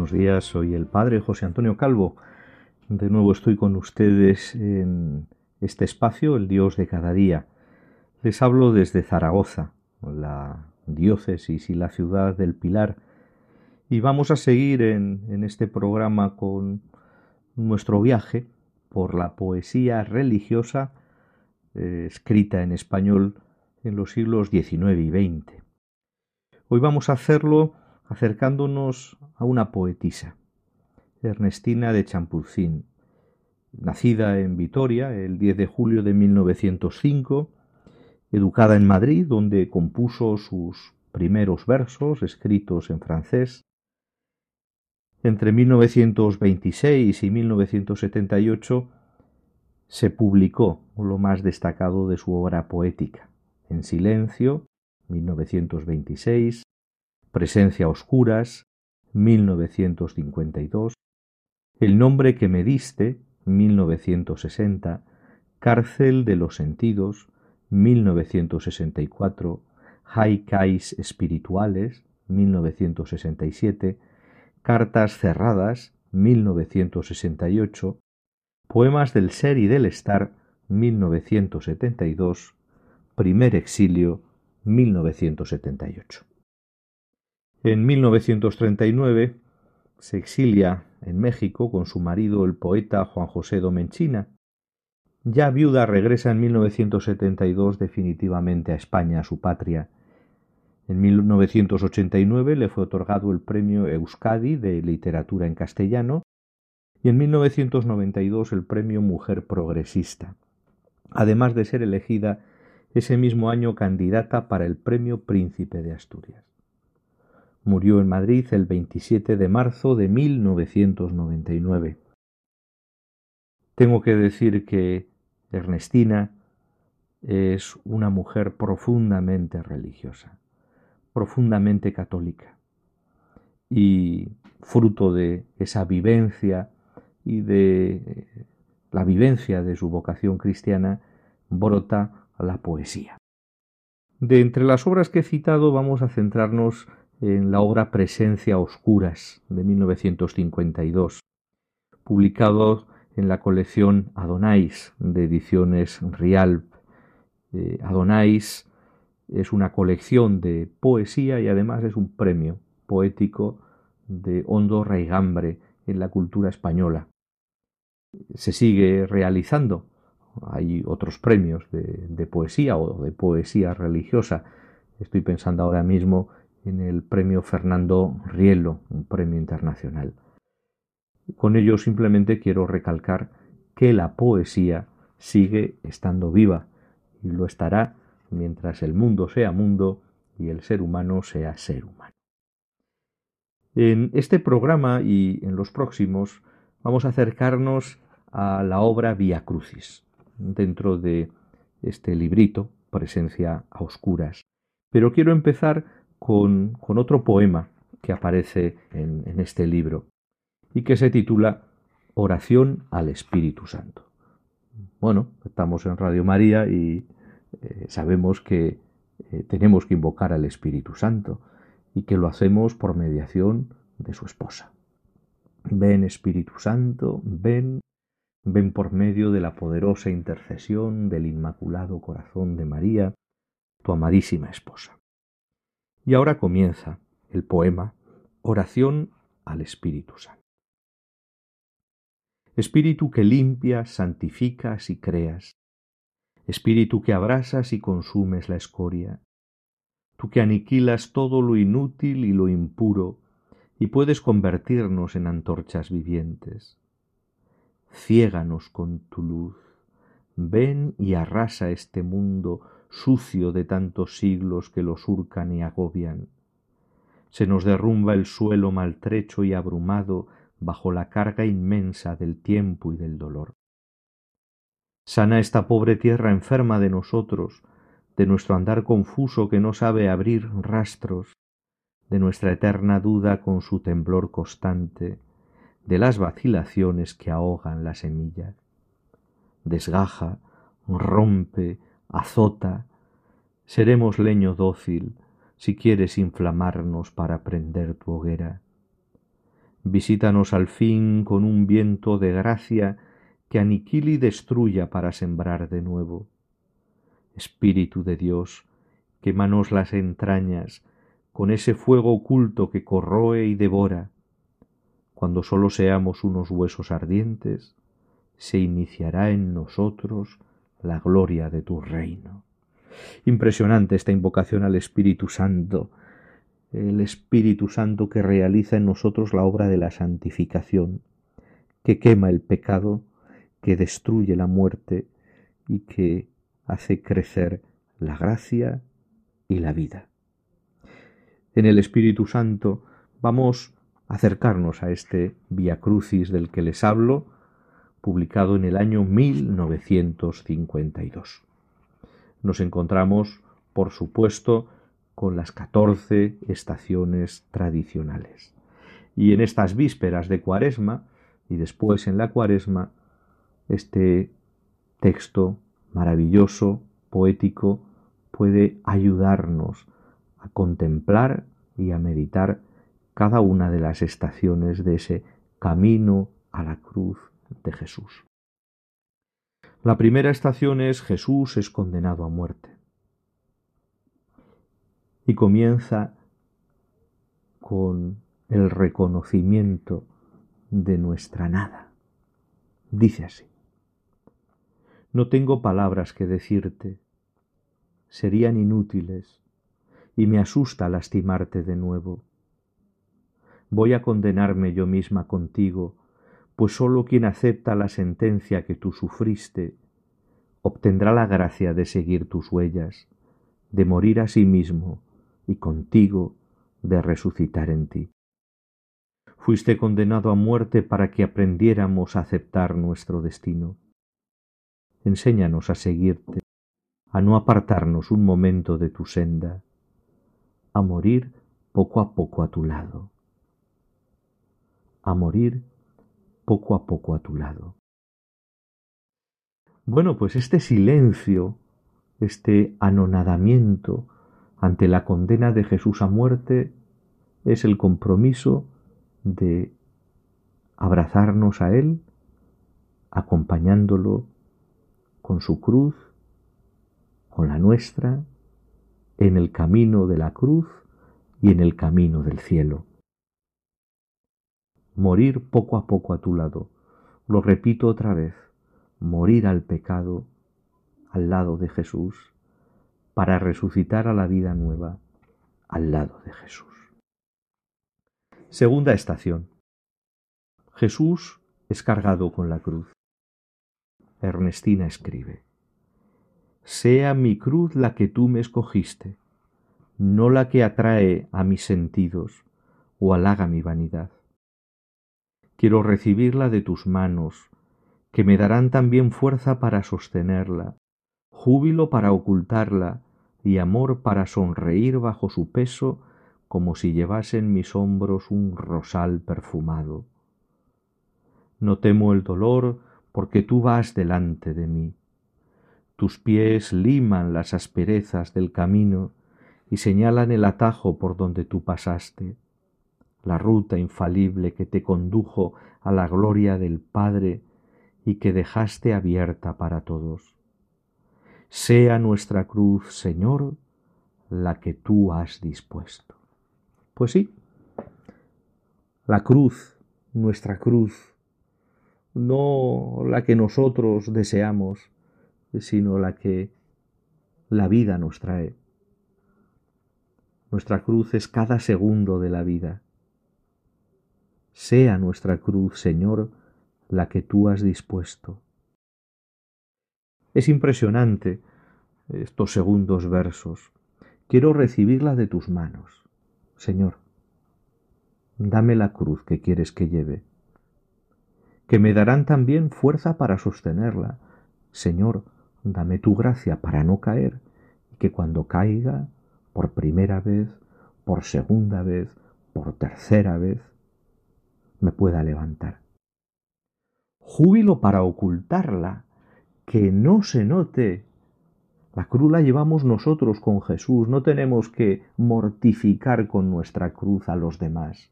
Buenos días, soy el Padre José Antonio Calvo. De nuevo estoy con ustedes en este espacio, el Dios de cada día. Les hablo desde Zaragoza, la diócesis y la ciudad del Pilar, y vamos a seguir en, este programa con nuestro viaje por la poesía religiosa eh, escrita en español en los siglos XIX y XX. Hoy vamos a hacerlo acercándonos a una poetisa, Ernestina de Champurcín, nacida en Vitoria el 10 de julio de 1905, educada en Madrid, donde compuso sus primeros versos escritos en francés. Entre 1926 y 1978 se publicó lo más destacado de su obra poética, En silencio, 1926, Presencia Oscuras, 1952, El nombre que me diste, 1960, Cárcel de los Sentidos, 1964, Haikais Espirituales, 1967, Cartas Cerradas, 1968, Poemas del Ser y del Estar, 1972, Primer Exilio, 1978. En 1939 se exilia en México con su marido el poeta Juan José Domenchina. Ya viuda regresa en 1972 definitivamente a España, a su patria. En 1989 le fue otorgado el premio Euskadi de literatura en castellano y en 1992 el premio Mujer Progresista, además de ser elegida ese mismo año candidata para el premio Príncipe de Asturias. Murió en Madrid el 27 de marzo de 1999. Tengo que decir que Ernestina es una mujer profundamente religiosa, profundamente católica, y fruto de esa vivencia y de la vivencia de su vocación cristiana brota la poesía. De entre las obras que he citado vamos a centrarnos en la obra Presencia Oscuras de 1952, publicado en la colección Adonais de ediciones Rialp. Eh, Adonais es una colección de poesía y además es un premio poético de hondo raigambre en la cultura española. Se sigue realizando. Hay otros premios de, de poesía o de poesía religiosa. Estoy pensando ahora mismo en el premio Fernando Rielo, un premio internacional. Con ello simplemente quiero recalcar que la poesía sigue estando viva y lo estará mientras el mundo sea mundo y el ser humano sea ser humano. En este programa y en los próximos vamos a acercarnos a la obra Via Crucis, dentro de este librito, Presencia a Oscuras. Pero quiero empezar con, otro poema que aparece en, este libro y que se titula Oración al Espíritu Santo. Bueno, estamos en Radio María y eh, sabemos que eh, tenemos que invocar al Espíritu Santo y que lo hacemos por mediación de su esposa. Ven Espíritu Santo, ven, ven por medio de la poderosa intercesión del Inmaculado Corazón de María, tu amadísima esposa. Y ahora comienza el poema Oración al Espíritu Santo. Espíritu que limpias, santificas y creas, Espíritu que abrasas y consumes la escoria, tú que aniquilas todo lo inútil y lo impuro, y puedes convertirnos en antorchas vivientes. Ciéganos con tu luz, ven y arrasa este mundo sucio de tantos siglos que lo surcan y agobian. Se nos derrumba el suelo maltrecho y abrumado bajo la carga inmensa del tiempo y del dolor. Sana esta pobre tierra enferma de nosotros, de nuestro andar confuso que no sabe abrir rastros, de nuestra eterna duda con su temblor constante, de las vacilaciones que ahogan la semilla. Desgaja, rompe, azota, seremos leño dócil si quieres inflamarnos para prender tu hoguera. Visítanos al fin con un viento de gracia que aniquile y destruya para sembrar de nuevo. Espíritu de Dios, quémanos las entrañas con ese fuego oculto que corroe y devora. Cuando sólo seamos unos huesos ardientes, se iniciará en nosotros la gloria de tu reino. Impresionante esta invocación al Espíritu Santo, el Espíritu Santo que realiza en nosotros la obra de la santificación, que quema el pecado, que destruye la muerte y que hace crecer la gracia y la vida. En el Espíritu Santo vamos a acercarnos a este Via Crucis del que les hablo, publicado en el año 1952. Nos encontramos, por supuesto, con las catorce estaciones tradicionales. Y en estas vísperas de Cuaresma, y después en la Cuaresma, este texto maravilloso, poético, puede ayudarnos a contemplar y a meditar cada una de las estaciones de ese camino a la cruz de Jesús. La primera estación es Jesús es condenado a muerte. Y comienza con el reconocimiento de nuestra nada. Dice así, no tengo palabras que decirte, serían inútiles, y me asusta lastimarte de nuevo. Voy a condenarme yo misma contigo pues sólo quien acepta la sentencia que tú sufriste obtendrá la gracia de seguir tus huellas, de morir a sí mismo y contigo de resucitar en ti. Fuiste condenado a muerte para que aprendiéramos a aceptar nuestro destino. Enséñanos a seguirte, a no apartarnos un momento de tu senda, a morir poco a poco a tu lado, a morir poco a poco a tu lado. Bueno, pues este silencio, este anonadamiento ante la condena de Jesús a muerte, es el compromiso de abrazarnos a Él, acompañándolo con su cruz, con la nuestra, en el camino de la cruz y en el camino del cielo morir poco a poco a tu lado. Lo repito otra vez, morir al pecado al lado de Jesús para resucitar a la vida nueva al lado de Jesús. Segunda estación. Jesús es cargado con la cruz. Ernestina escribe, Sea mi cruz la que tú me escogiste, no la que atrae a mis sentidos o halaga mi vanidad quiero recibirla de tus manos, que me darán también fuerza para sostenerla, júbilo para ocultarla y amor para sonreír bajo su peso como si llevase en mis hombros un rosal perfumado. No temo el dolor porque tú vas delante de mí. Tus pies liman las asperezas del camino y señalan el atajo por donde tú pasaste la ruta infalible que te condujo a la gloria del Padre y que dejaste abierta para todos. Sea nuestra cruz, Señor, la que tú has dispuesto. Pues sí, la cruz, nuestra cruz, no la que nosotros deseamos, sino la que la vida nos trae. Nuestra cruz es cada segundo de la vida. Sea nuestra cruz, Señor, la que tú has dispuesto. Es impresionante estos segundos versos. Quiero recibirla de tus manos. Señor, dame la cruz que quieres que lleve, que me darán también fuerza para sostenerla. Señor, dame tu gracia para no caer y que cuando caiga, por primera vez, por segunda vez, por tercera vez, me pueda levantar. Júbilo para ocultarla, que no se note. La cruz la llevamos nosotros con Jesús, no tenemos que mortificar con nuestra cruz a los demás.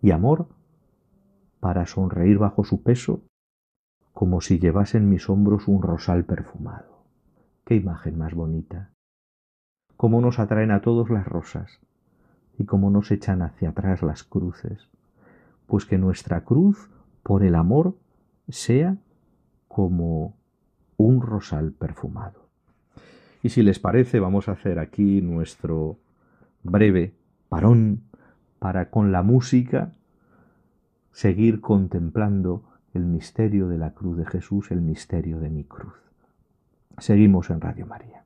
Y amor para sonreír bajo su peso, como si llevase en mis hombros un rosal perfumado. Qué imagen más bonita. Cómo nos atraen a todos las rosas y cómo nos echan hacia atrás las cruces. Pues que nuestra cruz, por el amor, sea como un rosal perfumado. Y si les parece, vamos a hacer aquí nuestro breve parón para con la música seguir contemplando el misterio de la cruz de Jesús, el misterio de mi cruz. Seguimos en Radio María.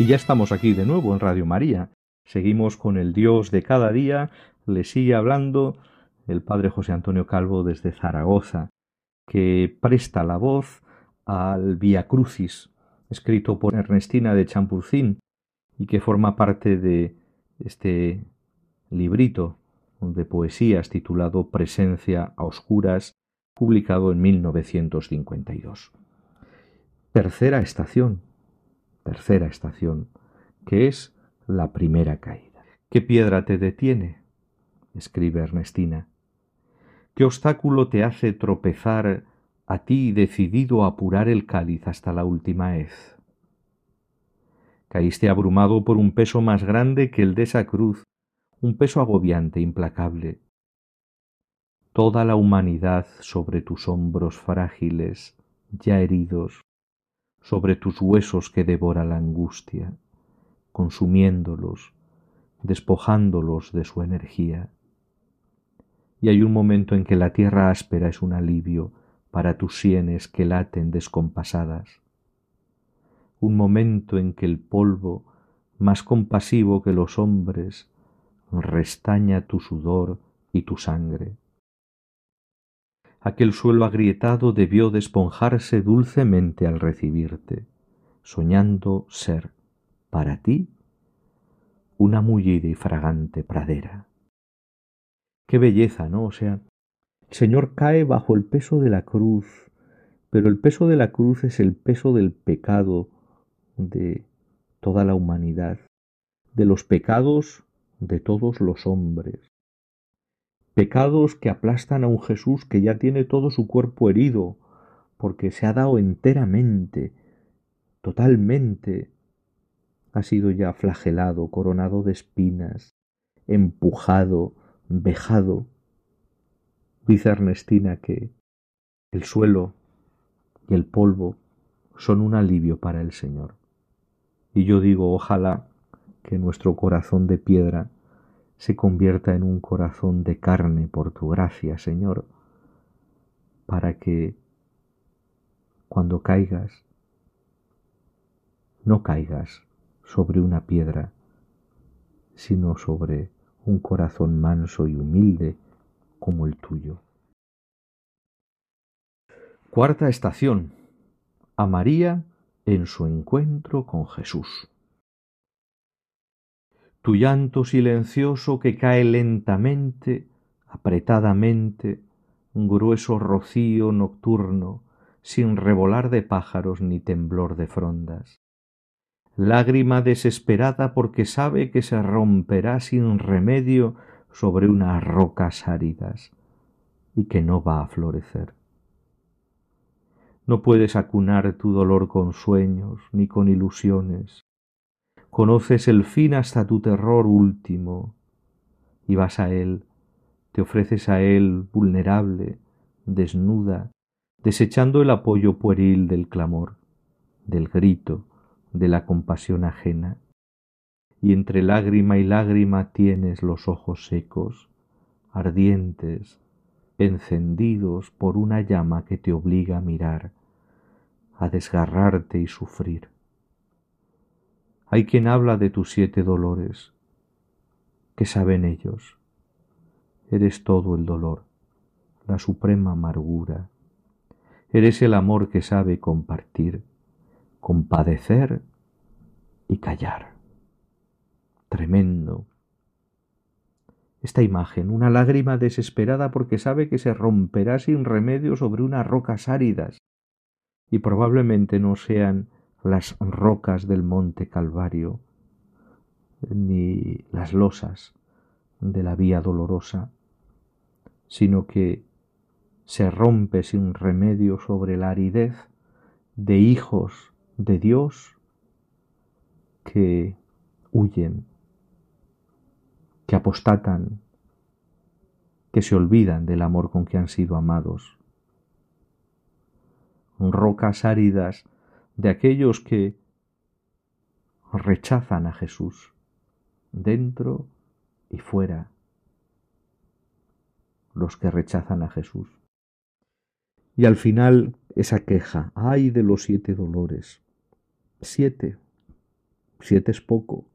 Y ya estamos aquí de nuevo en Radio María. Seguimos con el Dios de cada día. Le sigue hablando el Padre José Antonio Calvo desde Zaragoza, que presta la voz al Via Crucis, escrito por Ernestina de Champurcín y que forma parte de este librito de poesías titulado Presencia a Oscuras, publicado en 1952. Tercera estación, tercera estación, que es la primera caída. ¿Qué piedra te detiene? escribe Ernestina. ¿Qué obstáculo te hace tropezar a ti decidido a apurar el cáliz hasta la última hez? Caíste abrumado por un peso más grande que el de esa cruz, un peso agobiante, implacable. Toda la humanidad sobre tus hombros frágiles, ya heridos, sobre tus huesos que devora la angustia, consumiéndolos, despojándolos de su energía. Y hay un momento en que la tierra áspera es un alivio para tus sienes que laten descompasadas, un momento en que el polvo, más compasivo que los hombres, restaña tu sudor y tu sangre. Aquel suelo agrietado debió desponjarse dulcemente al recibirte, soñando ser, para ti, una mullida y fragante pradera. Qué belleza, ¿no? O sea, el Señor cae bajo el peso de la cruz, pero el peso de la cruz es el peso del pecado de toda la humanidad, de los pecados de todos los hombres, pecados que aplastan a un Jesús que ya tiene todo su cuerpo herido, porque se ha dado enteramente, totalmente, ha sido ya flagelado, coronado de espinas, empujado, vejado. Dice Ernestina que el suelo y el polvo son un alivio para el Señor. Y yo digo, ojalá que nuestro corazón de piedra se convierta en un corazón de carne por tu gracia, Señor, para que cuando caigas, no caigas sobre una piedra, sino sobre un corazón manso y humilde como el tuyo. Cuarta estación. A María en su encuentro con Jesús. Tu llanto silencioso que cae lentamente, apretadamente, grueso rocío nocturno, sin revolar de pájaros ni temblor de frondas lágrima desesperada porque sabe que se romperá sin remedio sobre unas rocas áridas y que no va a florecer. No puedes acunar tu dolor con sueños ni con ilusiones. Conoces el fin hasta tu terror último y vas a él, te ofreces a él vulnerable, desnuda, desechando el apoyo pueril del clamor, del grito, de la compasión ajena, y entre lágrima y lágrima tienes los ojos secos, ardientes, encendidos por una llama que te obliga a mirar, a desgarrarte y sufrir. Hay quien habla de tus siete dolores, que saben ellos. Eres todo el dolor, la suprema amargura. Eres el amor que sabe compartir, compadecer y callar. Tremendo. Esta imagen, una lágrima desesperada porque sabe que se romperá sin remedio sobre unas rocas áridas, y probablemente no sean las rocas del monte Calvario, ni las losas de la vía dolorosa, sino que se rompe sin remedio sobre la aridez de hijos de Dios que huyen, que apostatan, que se olvidan del amor con que han sido amados. Rocas áridas de aquellos que rechazan a Jesús, dentro y fuera, los que rechazan a Jesús. Y al final esa queja, ay de los siete dolores, siete. Siete es poco.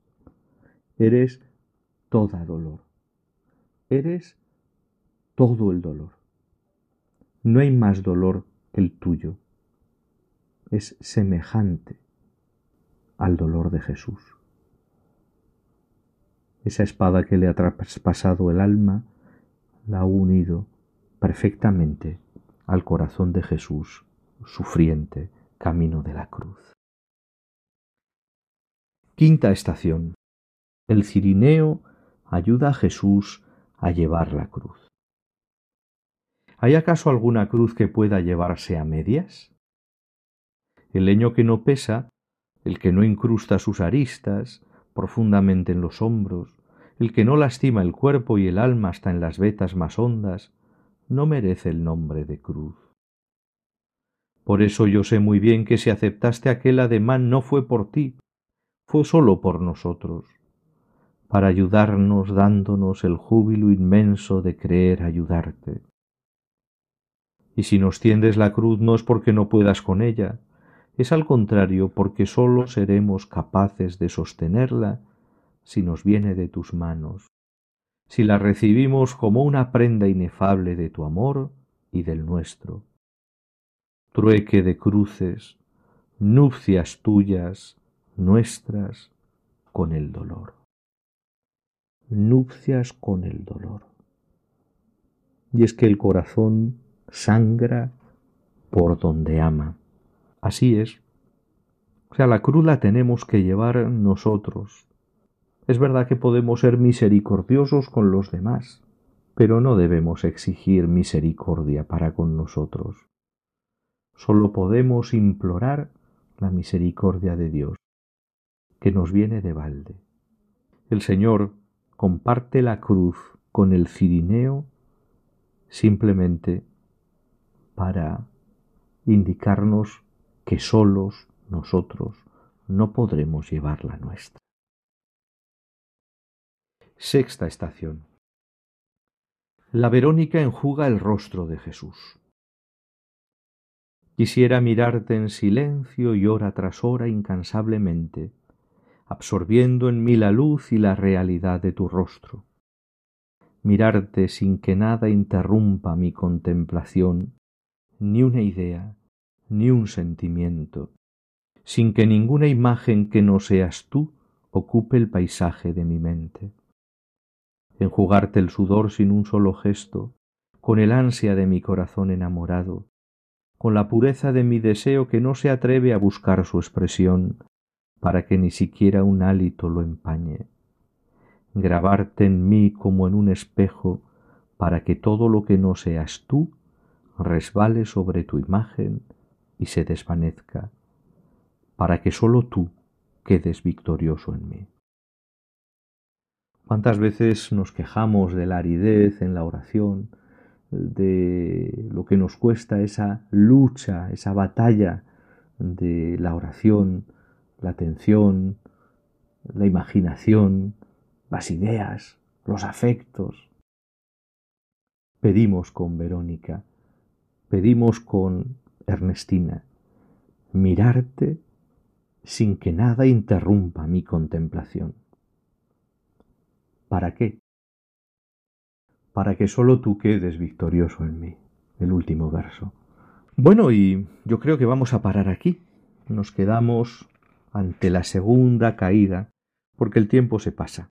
Eres toda dolor. Eres todo el dolor. No hay más dolor que el tuyo. Es semejante al dolor de Jesús. Esa espada que le ha traspasado el alma la ha unido perfectamente al corazón de Jesús, sufriente, camino de la cruz. Quinta estación. El cirineo ayuda a Jesús a llevar la cruz. ¿Hay acaso alguna cruz que pueda llevarse a medias? El leño que no pesa, el que no incrusta sus aristas profundamente en los hombros, el que no lastima el cuerpo y el alma hasta en las vetas más hondas, no merece el nombre de cruz. Por eso yo sé muy bien que si aceptaste aquel ademán no fue por ti, fue sólo por nosotros, para ayudarnos dándonos el júbilo inmenso de creer ayudarte. Y si nos tiendes la cruz no es porque no puedas con ella, es al contrario porque sólo seremos capaces de sostenerla si nos viene de tus manos, si la recibimos como una prenda inefable de tu amor y del nuestro. Trueque de cruces, nupcias tuyas, nuestras, con el dolor. Nupcias con el dolor. Y es que el corazón sangra por donde ama. Así es. O sea, la cruz la tenemos que llevar nosotros. Es verdad que podemos ser misericordiosos con los demás, pero no debemos exigir misericordia para con nosotros. Solo podemos implorar la misericordia de Dios, que nos viene de balde. El Señor comparte la cruz con el cirineo simplemente para indicarnos que solos nosotros no podremos llevar la nuestra. Sexta estación. La Verónica enjuga el rostro de Jesús. Quisiera mirarte en silencio y hora tras hora incansablemente, absorbiendo en mí la luz y la realidad de tu rostro. Mirarte sin que nada interrumpa mi contemplación, ni una idea, ni un sentimiento, sin que ninguna imagen que no seas tú ocupe el paisaje de mi mente. Enjugarte el sudor sin un solo gesto, con el ansia de mi corazón enamorado, con la pureza de mi deseo que no se atreve a buscar su expresión, para que ni siquiera un hálito lo empañe. Grabarte en mí como en un espejo, para que todo lo que no seas tú resbale sobre tu imagen y se desvanezca, para que sólo tú quedes victorioso en mí. ¿Cuántas veces nos quejamos de la aridez en la oración, de lo que nos cuesta esa lucha, esa batalla de la oración, la atención, la imaginación, las ideas, los afectos? Pedimos con Verónica, pedimos con Ernestina, mirarte sin que nada interrumpa mi contemplación. ¿Para qué? Para que sólo tú quedes victorioso en mí. El último verso. Bueno, y yo creo que vamos a parar aquí. Nos quedamos ante la segunda caída, porque el tiempo se pasa.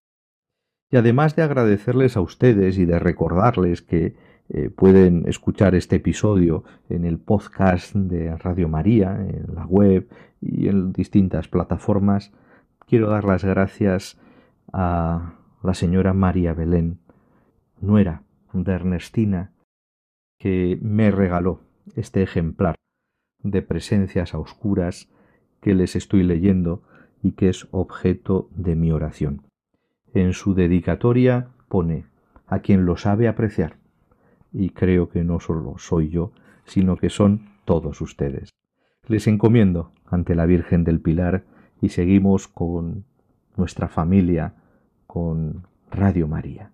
Y además de agradecerles a ustedes y de recordarles que eh, pueden escuchar este episodio en el podcast de Radio María, en la web y en distintas plataformas. Quiero dar las gracias a la señora María Belén, nuera de Ernestina, que me regaló este ejemplar de presencias a oscuras que les estoy leyendo y que es objeto de mi oración. En su dedicatoria pone a quien lo sabe apreciar y creo que no solo soy yo, sino que son todos ustedes. Les encomiendo ante la Virgen del Pilar y seguimos con nuestra familia, con Radio María.